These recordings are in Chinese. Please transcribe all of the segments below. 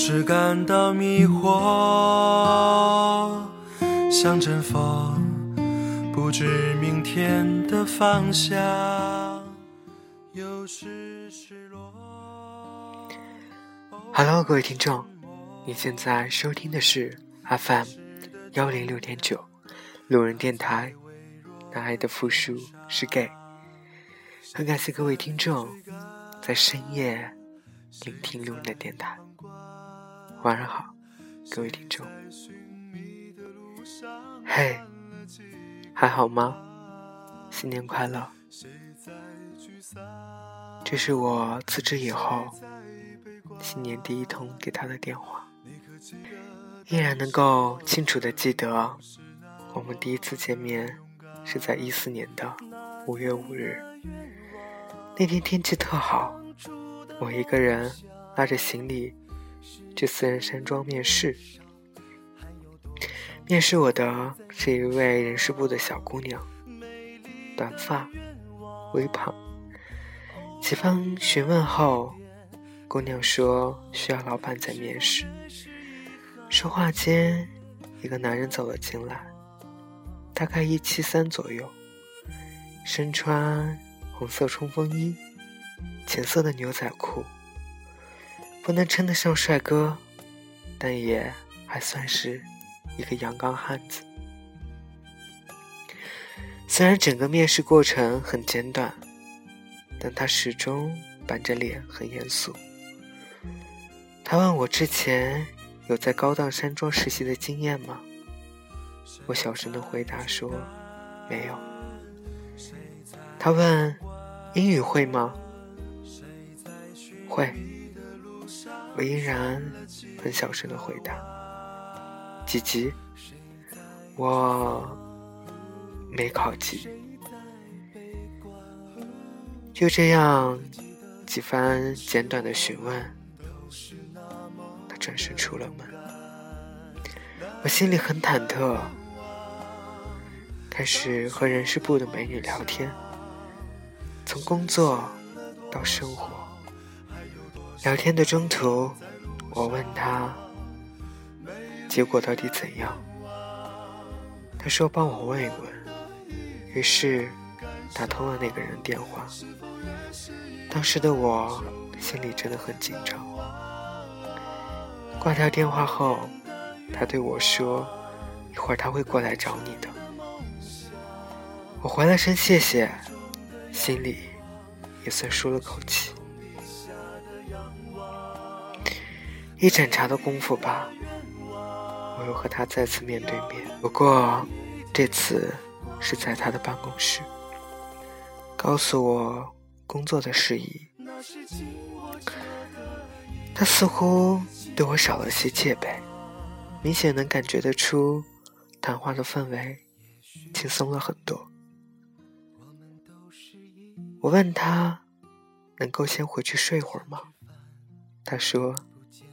我总是感到迷惑，像阵风，不知明天的方向。有时失落。Hello，各位听众，你现在收听的是 FM 幺零六点九路人电台，男孩的复数是 gay。很感谢各位听众在深夜聆听路人的电台。晚上好，各位听众。嘿，还好吗？新年快乐！这是我辞职以后新年第一通给他的电话，依然能够清楚的记得，我们第一次见面是在一四年的五月五日。那天天气特好，我一个人拉着行李去四人山庄面试。面试我的是一位人事部的小姑娘，短发，微胖。几番询问后，姑娘说需要老板在面试。说话间，一个男人走了进来，大概一七三左右，身穿红色冲锋衣，浅色的牛仔裤，不能称得上帅哥，但也还算是一个阳刚汉子。虽然整个面试过程很简短。但他始终板着脸，很严肃。他问我之前有在高档山庄实习的经验吗？我小声的回答说没有。他问英语会吗？会。我依然很小声的回答。几级？我没考级。就这样，几番简短的询问，他转身出了门。我心里很忐忑，开始和人事部的美女聊天，从工作到生活。聊天的中途，我问他结果到底怎样，他说帮我问一问。于是打通了那个人电话。当时的我心里真的很紧张。挂掉电话后，他对我说：“一会儿他会过来找你的。”我回了声谢谢，心里也算舒了口气。一盏茶的功夫吧，我又和他再次面对面，不过这次是在他的办公室，告诉我。工作的事宜，他似乎对我少了些戒备，明显能感觉得出，谈话的氛围轻松了很多。我问他能够先回去睡会儿吗？他说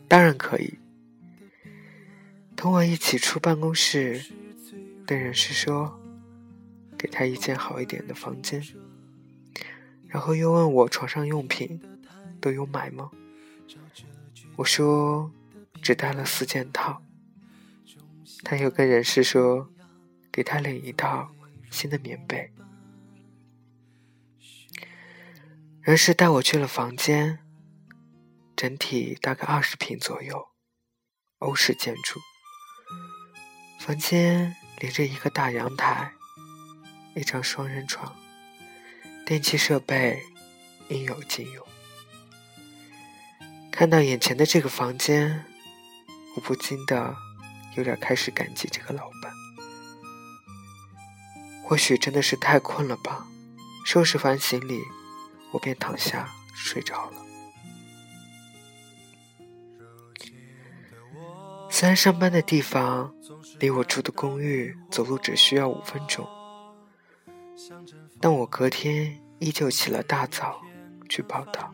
当然可以。同我一起出办公室，对人事说，给他一间好一点的房间。然后又问我床上用品都有买吗？我说只带了四件套。他又跟人事说，给他领一套新的棉被。人事带我去了房间，整体大概二十平左右，欧式建筑。房间连着一个大阳台，一张双人床。电器设备应有尽有。看到眼前的这个房间，我不禁的有点开始感激这个老板。或许真的是太困了吧，收拾完行李，我便躺下睡着了。虽然上班的地方离我住的公寓走路只需要五分钟。但我隔天依旧起了大早去报道。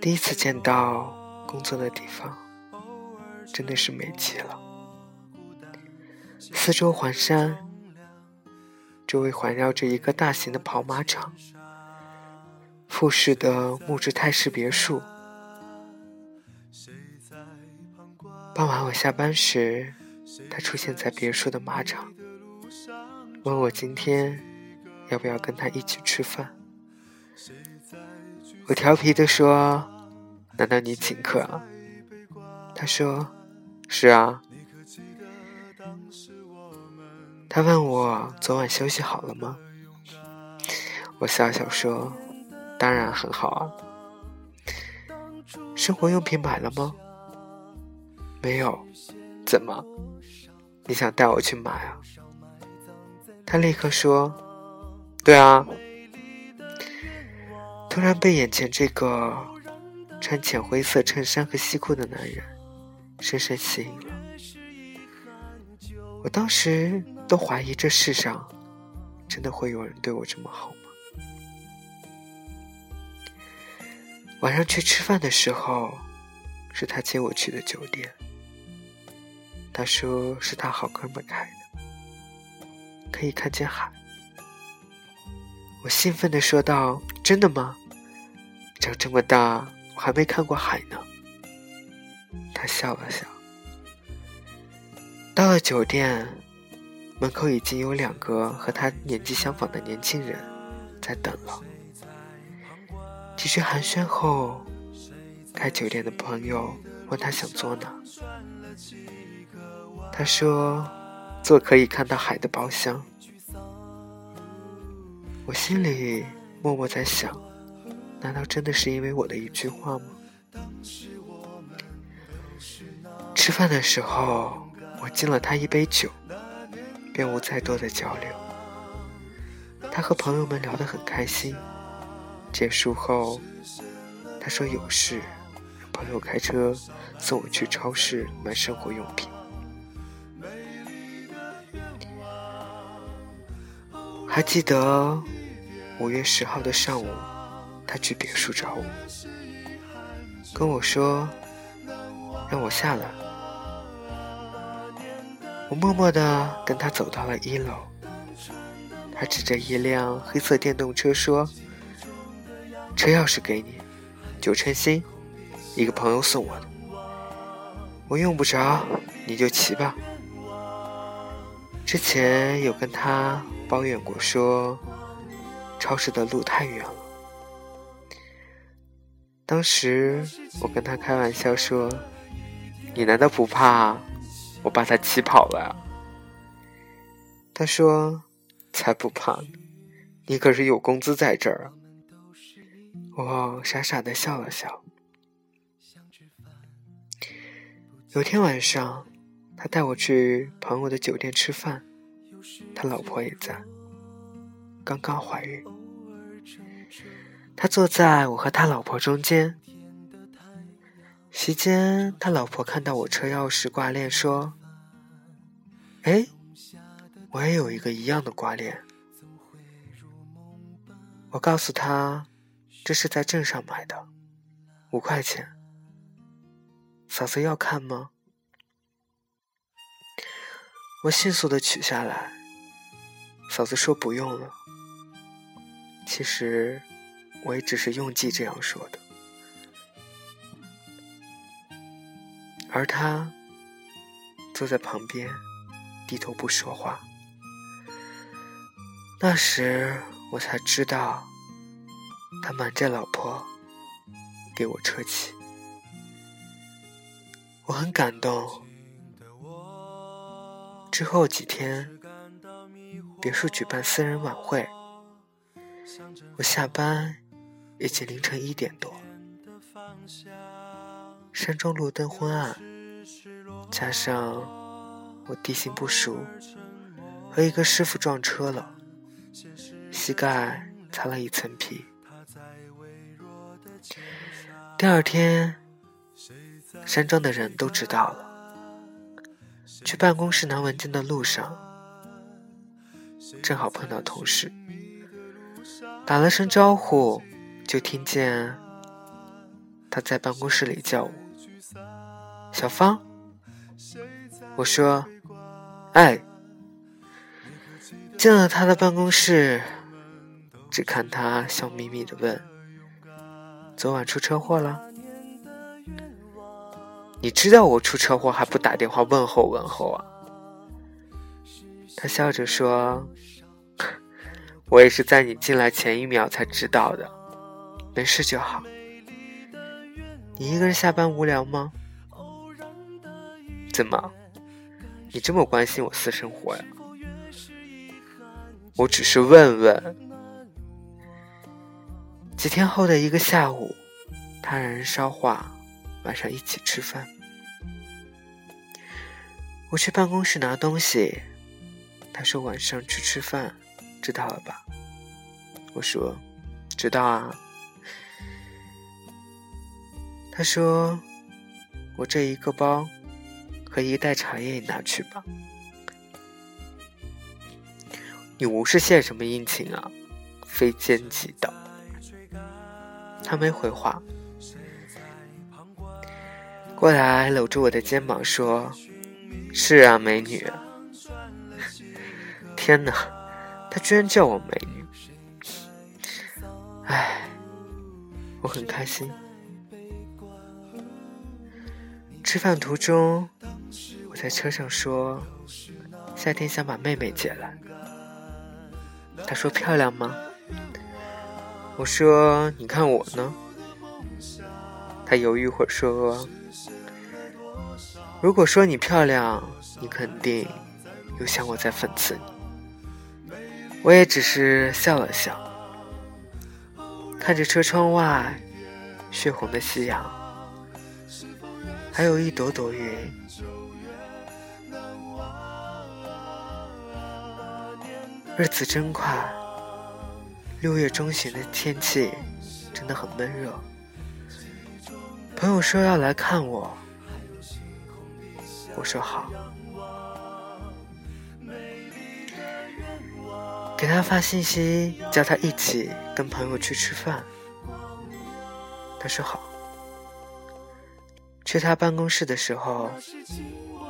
第一次见到工作的地方，真的是美极了。四周环山，周围环绕着一个大型的跑马场，复式的木质泰式别墅。傍晚我下班时，他出现在别墅的马场，问我今天要不要跟他一起吃饭。我调皮地说：“难道你请客？”他说：“是啊。”他问我昨晚休息好了吗？我笑笑说：“当然很好啊。”生活用品买了吗？没有。怎么？你想带我去买啊？他立刻说：“对啊。”突然被眼前这个穿浅灰色衬衫和西裤的男人深深吸引了。我当时都怀疑这世上真的会有人对我这么好吗？晚上去吃饭的时候，是他接我去的酒店。他说是他好哥们开的，可以看见海。我兴奋地说道：“真的吗？长这么大，我还没看过海呢。”他笑了笑。到了酒店，门口已经有两个和他年纪相仿的年轻人在等了。几句寒暄后，开酒店的朋友问他想坐哪，他说：“坐可以看到海的包厢。”我心里默默在想：难道真的是因为我的一句话吗？吃饭的时候。我敬了他一杯酒，便无再多的交流。他和朋友们聊得很开心。结束后，他说有事，朋友开车送我去超市买生活用品。还记得五月十号的上午，他去别墅找我，跟我说让我下来。我默默地跟他走到了一楼，他指着一辆黑色电动车说：“车钥匙给你，九成新，一个朋友送我的。我用不着，你就骑吧。”之前有跟他抱怨过，说超市的路太远了。当时我跟他开玩笑说：“你难道不怕？”我把他气跑了。他说：“才不怕呢，你可是有工资在这儿。”我傻傻的笑了笑。有天晚上，他带我去朋友的酒店吃饭，他老婆也在，刚刚怀孕。他坐在我和他老婆中间。席间，他老婆看到我车钥匙挂链，说：“哎，我也有一个一样的挂链。”我告诉他：“这是在镇上买的，五块钱。嫂子要看吗？”我迅速的取下来。嫂子说：“不用了。”其实，我也只是用计这样说的。而他坐在旁边，低头不说话。那时我才知道，他瞒着老婆给我车骑。我很感动。之后几天，别墅举办私人晚会，我下班已经凌晨一点多。山庄路灯昏暗，加上我地形不熟，和一个师傅撞车了，膝盖擦了一层皮。第二天，山庄的人都知道了。去办公室拿文件的路上，正好碰到同事，打了声招呼，就听见他在办公室里叫我。小芳，我说：“哎。”进了他的办公室，只看他笑眯眯的问：“昨晚出车祸了？你知道我出车祸还不打电话问候问候啊？他笑着说：“我也是在你进来前一秒才知道的，没事就好。你一个人下班无聊吗？怎么，你这么关心我私生活呀？我只是问问。”几天后的一个下午，他让人捎话，晚上一起吃饭。我去办公室拿东西，他说晚上去吃饭，知道了吧？我说知道啊。他说我这一个包和一袋茶叶你拿去吧。你无事献什么殷勤啊？非奸即盗。他没回话，过来搂住我的肩膀说：“是啊，美女。” 天哪，他居然叫我美女！唉，我很开心。吃饭途中，我在车上说：“夏天想把妹妹接来。”他说：“漂亮吗？”我说：“你看我呢。”他犹豫会说：“如果说你漂亮，你肯定又想我在讽刺你。”我也只是笑了笑，看着车窗外血红的夕阳，还有一朵朵云。日子真快。六月中旬的天气真的很闷热，朋友说要来看我，我说好，给他发信息叫他一起跟朋友去吃饭，他说好。去他办公室的时候，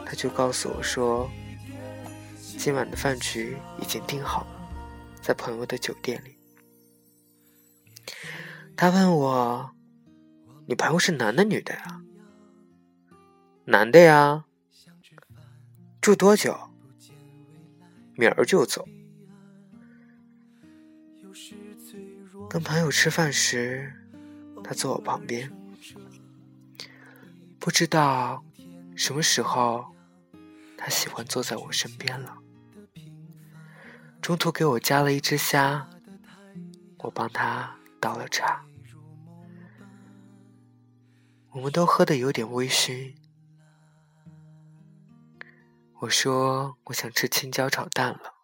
他就告诉我说，今晚的饭局已经订好了，在朋友的酒店里。他问我：“你朋友是男的女的呀？”“男的呀。”“住多久？”“明儿就走。”跟朋友吃饭时，他坐我旁边，不知道什么时候，他喜欢坐在我身边了。中途给我加了一只虾，我帮他。倒了茶，我们都喝的有点微醺。我说我想吃青椒炒蛋了，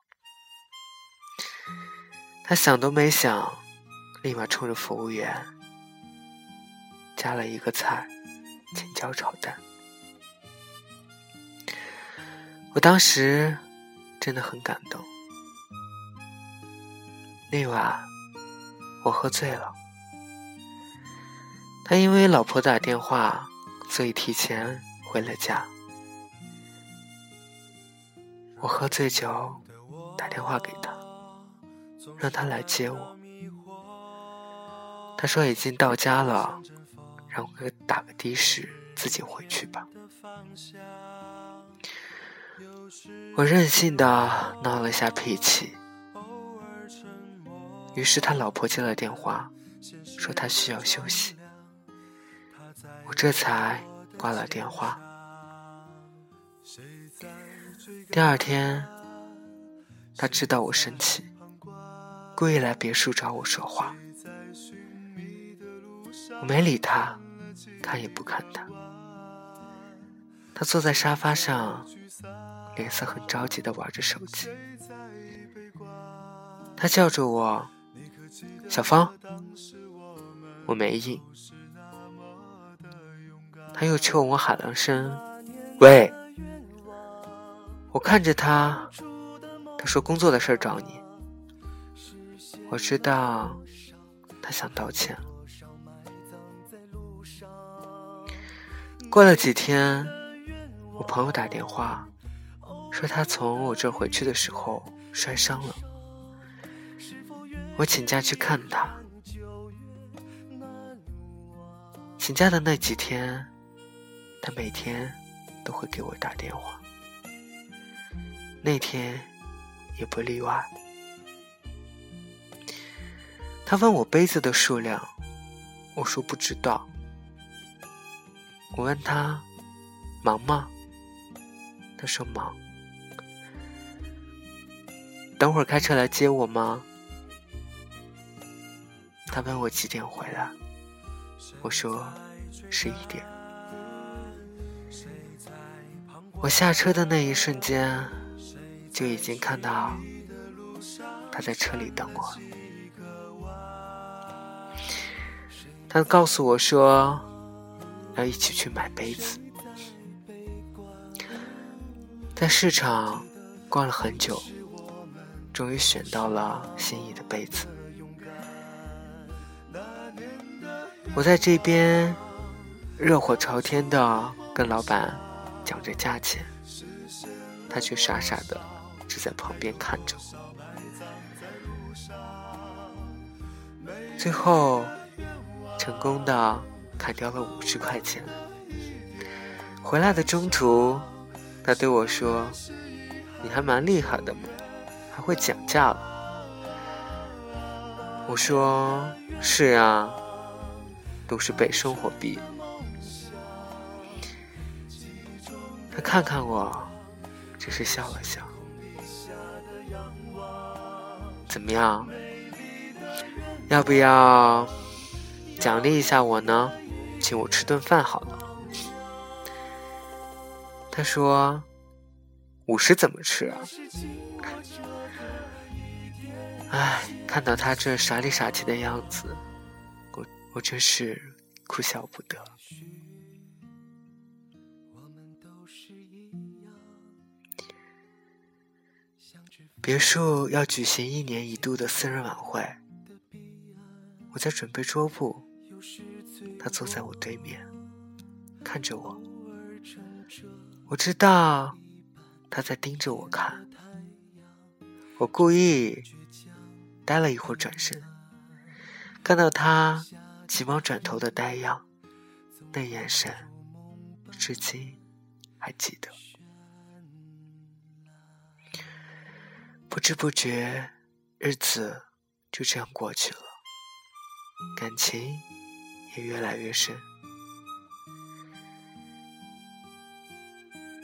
他想都没想，立马冲着服务员加了一个菜，青椒炒蛋。我当时真的很感动，那晚。我喝醉了，他因为老婆打电话，所以提前回了家。我喝醉酒，打电话给他，让他来接我。他说已经到家了，让我打个的士自己回去吧。我任性的闹了下脾气。于是他老婆接了电话，说他需要休息，我这才挂了电话。第二天，他知道我生气，故意来别墅找我说话，我没理他，看也不看他。他坐在沙发上，脸色很着急的玩着手机，他叫着我。小芳，我没应，他又冲我喊了声：“喂！”我看着他，他说：“工作的事找你。”我知道他想道歉。过了几天，我朋友打电话说他从我这回去的时候摔伤了。我请假去看他，请假的那几天，他每天都会给我打电话，那天也不例外。他问我杯子的数量，我说不知道。我问他忙吗？他说忙。等会儿开车来接我吗？他问我几点回来，我说十一点。我下车的那一瞬间，就已经看到他在车里等我。他告诉我说，要一起去买杯子。在市场逛了很久，终于选到了心仪的杯子。我在这边热火朝天的跟老板讲着价钱，他却傻傻的只在旁边看着。最后。成功的砍掉了五十块钱。回来的中途，他对我说：“你还蛮厉害的嘛，还会讲价了。”我说：“是啊，都是被生活逼。”的他看看我，只是笑了笑。怎么样？要不要？奖励一下我呢，请我吃顿饭好了。他说：“五十怎么吃啊？”唉，看到他这傻里傻气的样子，我我真是哭笑不得。别墅要举行一年一度的私人晚会，我在准备桌布。他坐在我对面，看着我。我知道他在盯着我看。我故意待了一会儿，转身，看到他急忙转头的呆样，那眼神，至今还记得。不知不觉，日子就这样过去了，感情。也越来越深。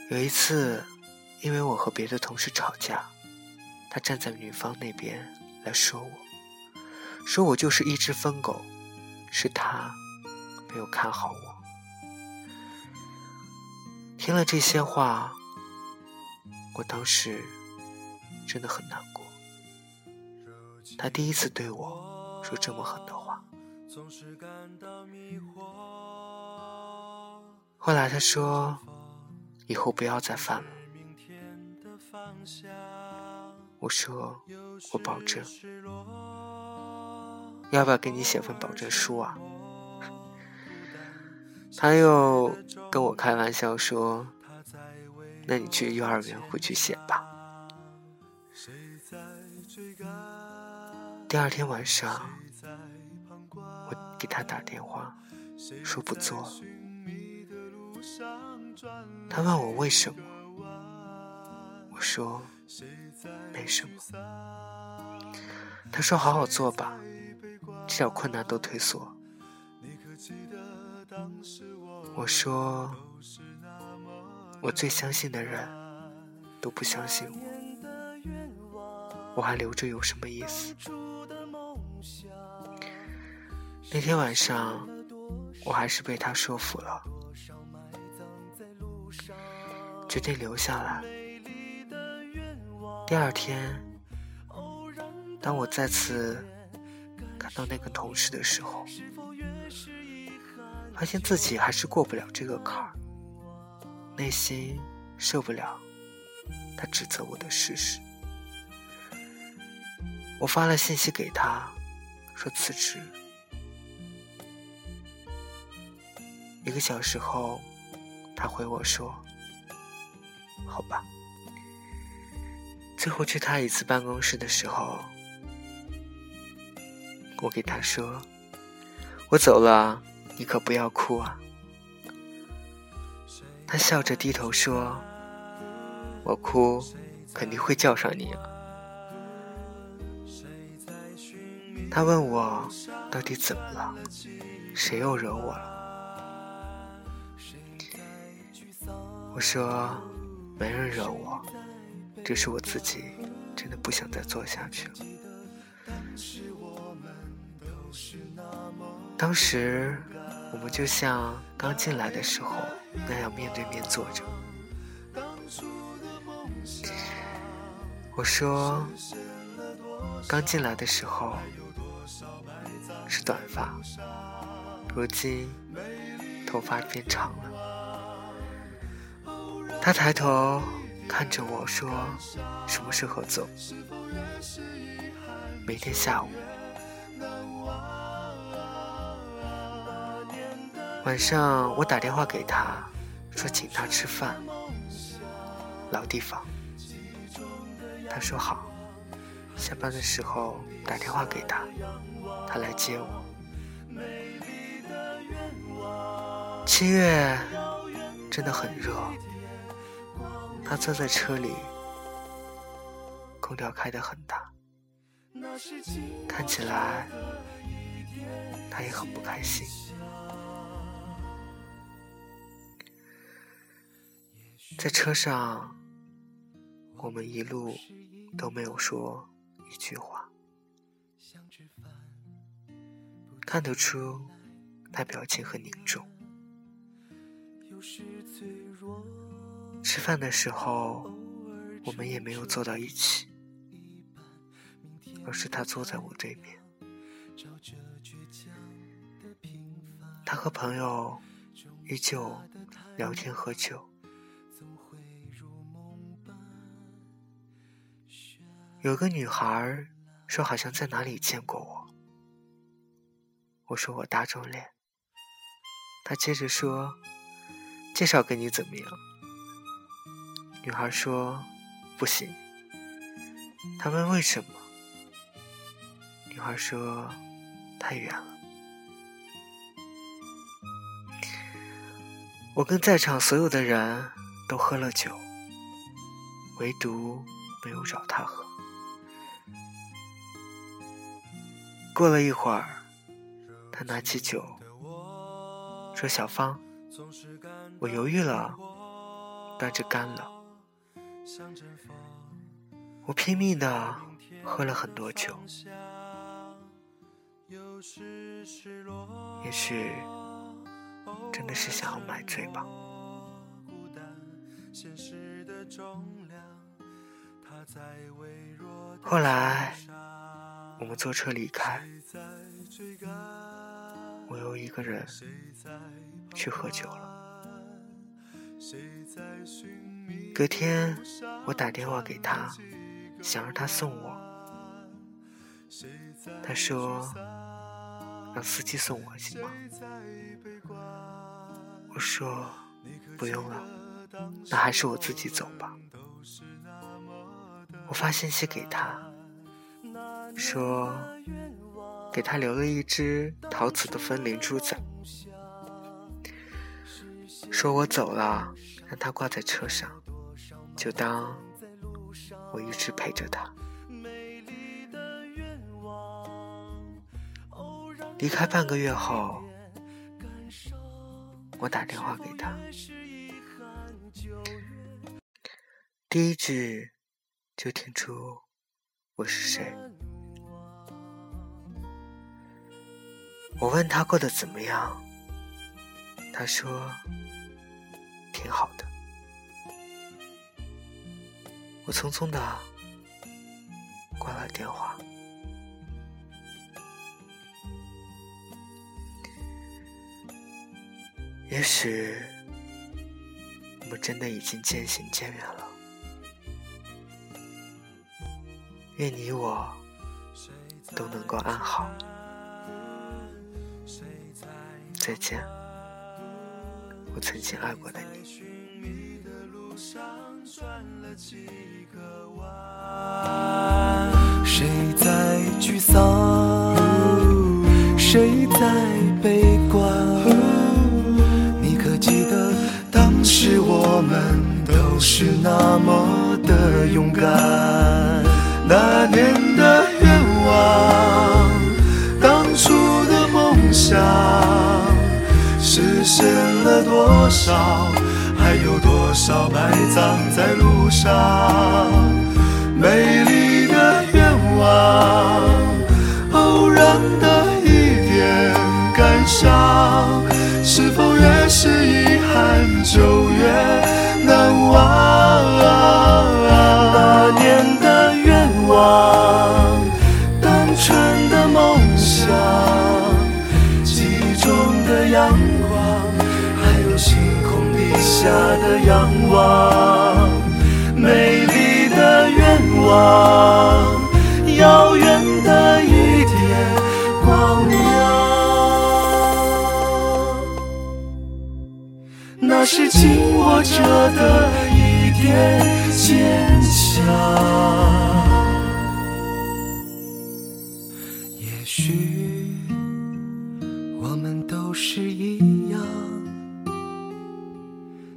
有一次，因为我和别的同事吵架，他站在女方那边来说我，说我就是一只疯狗，是他没有看好我。听了这些话，我当时真的很难过。他第一次对我说这么狠的话。后来他说：“以后不要再犯了。”我说：“我保证。”要不要给你写份保证书啊？他又跟我开玩笑说：“那你去幼儿园回去写吧。”第二天晚上。我给他打电话，说不做了。他问我为什么，我说没什么。他说好好做吧，这点困难都退缩。我说我最相信的人都不相信我，我还留着有什么意思？那天晚上，我还是被他说服了，决定留下来。第二天，当我再次看到那个同事的时候，发现自己还是过不了这个坎儿，内心受不了他指责我的事实。我发了信息给他，说辞职。一个小时后，他回我说：“好吧。”最后去他一次办公室的时候，我给他说：“我走了，你可不要哭啊。”他笑着低头说：“我哭肯定会叫上你。”他问我到底怎么了，谁又惹我了？我说没人惹我，只是我自己真的不想再做下去了。当时我们就像刚进来的时候那样面对面坐着。我说刚进来的时候。是短发，如今头发变长了。他抬头看着我说：“什么时候走？”每天下午。晚上我打电话给他，说请他吃饭。老地方。他说好。下班的时候打电话给他。他来接我。七月真的很热，他坐在车里，空调开得很大，看起来他也很不开心。在车上，我们一路都没有说一句话。看得出，他表情很凝重。吃饭的时候，我们也没有坐到一起，而是他坐在我对面。他和朋友依旧聊天喝酒。有个女孩说，好像在哪里见过我。我说我大众脸，她接着说：“介绍给你怎么样？”女孩说：“不行。”他问为什么？女孩说：“太远了。”我跟在场所有的人都喝了酒，唯独没有找他喝。过了一会儿。他拿起酒，说：“小芳，我犹豫了，但这干了。我拼命的喝了很多酒，也许真的是想要买醉吧。”后来，我们坐车离开。我又一个人去喝酒了。隔天，我打电话给他，想让他送我。他说：“让司机送我行吗？”我说：“不用了，那还是我自己走吧。”我发信息给他，说。给他留了一只陶瓷的风铃珠子，说我走了，让他挂在车上，就当我一直陪着他。离开半个月后，我打电话给他，第一句就听出我是谁。我问他过得怎么样，他说挺好的。我匆匆的挂了电话。也许我们真的已经渐行渐远了。愿你我都能够安好。再见，我曾经爱过的你。谁在沮丧？谁在悲观？你可记得当时我们都是那么的勇敢？那年。路上？那是紧握着的一点坚强。也许我们都是一样，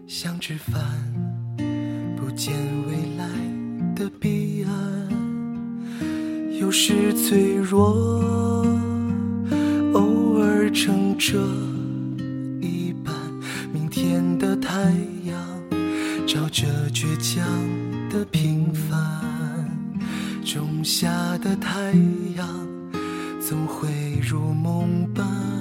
想吃饭，不见未来的彼岸。有时脆弱，偶尔撑着想的平凡。种下的太阳，总会如梦般。